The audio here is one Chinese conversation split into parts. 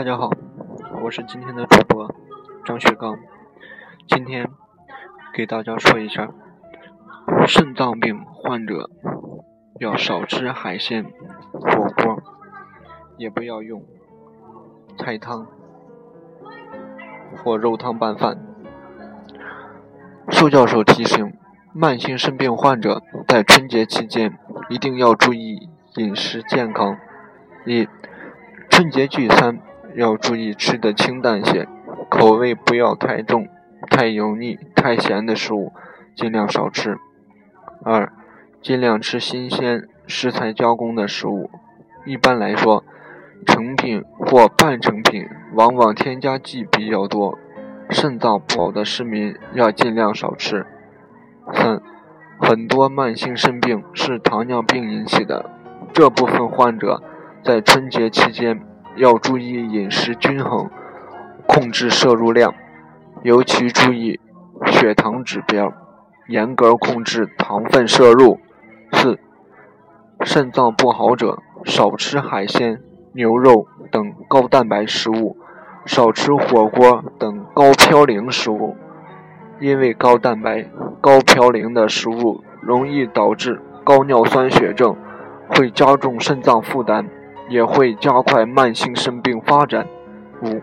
大家好，我是今天的主播张雪刚，今天给大家说一下，肾脏病患者要少吃海鲜、火锅，也不要用菜汤或肉汤拌饭。苏教授提醒，慢性肾病患者在春节期间一定要注意饮食健康。一、春节聚餐。要注意吃的清淡些，口味不要太重、太油腻、太咸的食物，尽量少吃。二，尽量吃新鲜、食材加工的食物。一般来说，成品或半成品往往添加剂比较多，肾脏不好的市民要尽量少吃。三，很多慢性肾病是糖尿病引起的，这部分患者在春节期间。要注意饮食均衡，控制摄入量，尤其注意血糖指标，严格控制糖分摄入。四、肾脏不好者少吃海鲜、牛肉等高蛋白食物，少吃火锅等高嘌呤食物，因为高蛋白、高嘌呤的食物容易导致高尿酸血症，会加重肾脏负担。也会加快慢性肾病发展。五、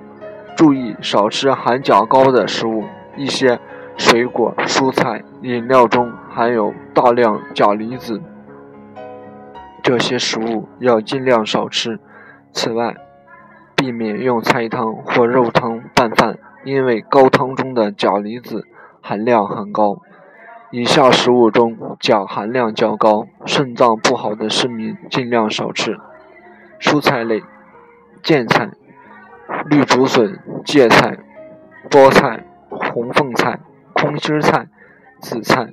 注意少吃含钾高的食物，一些水果、蔬菜、饮料中含有大量钾离子，这些食物要尽量少吃。此外，避免用菜汤或肉汤拌饭，因为高汤中的钾离子含量很高。以下食物中钾含量较高，肾脏不好的市民尽量少吃。蔬菜类：苋菜、绿竹笋、芥菜、菠菜、红凤菜、空心菜、紫菜、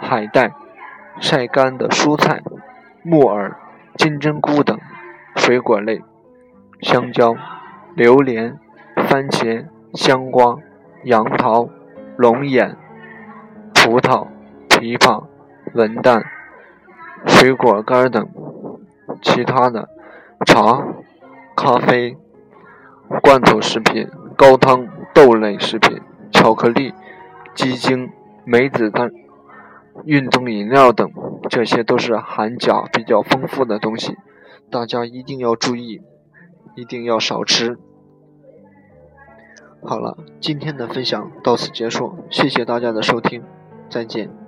海带、晒干的蔬菜、木耳、金针菇等；水果类：香蕉、榴莲、番茄、香瓜、杨桃、龙眼、葡萄、枇杷、文旦、水果干等；其他的。茶、咖啡、罐头食品、高汤、豆类食品、巧克力、鸡精、梅子蛋、运动饮料等，这些都是含钾比较丰富的东西，大家一定要注意，一定要少吃。好了，今天的分享到此结束，谢谢大家的收听，再见。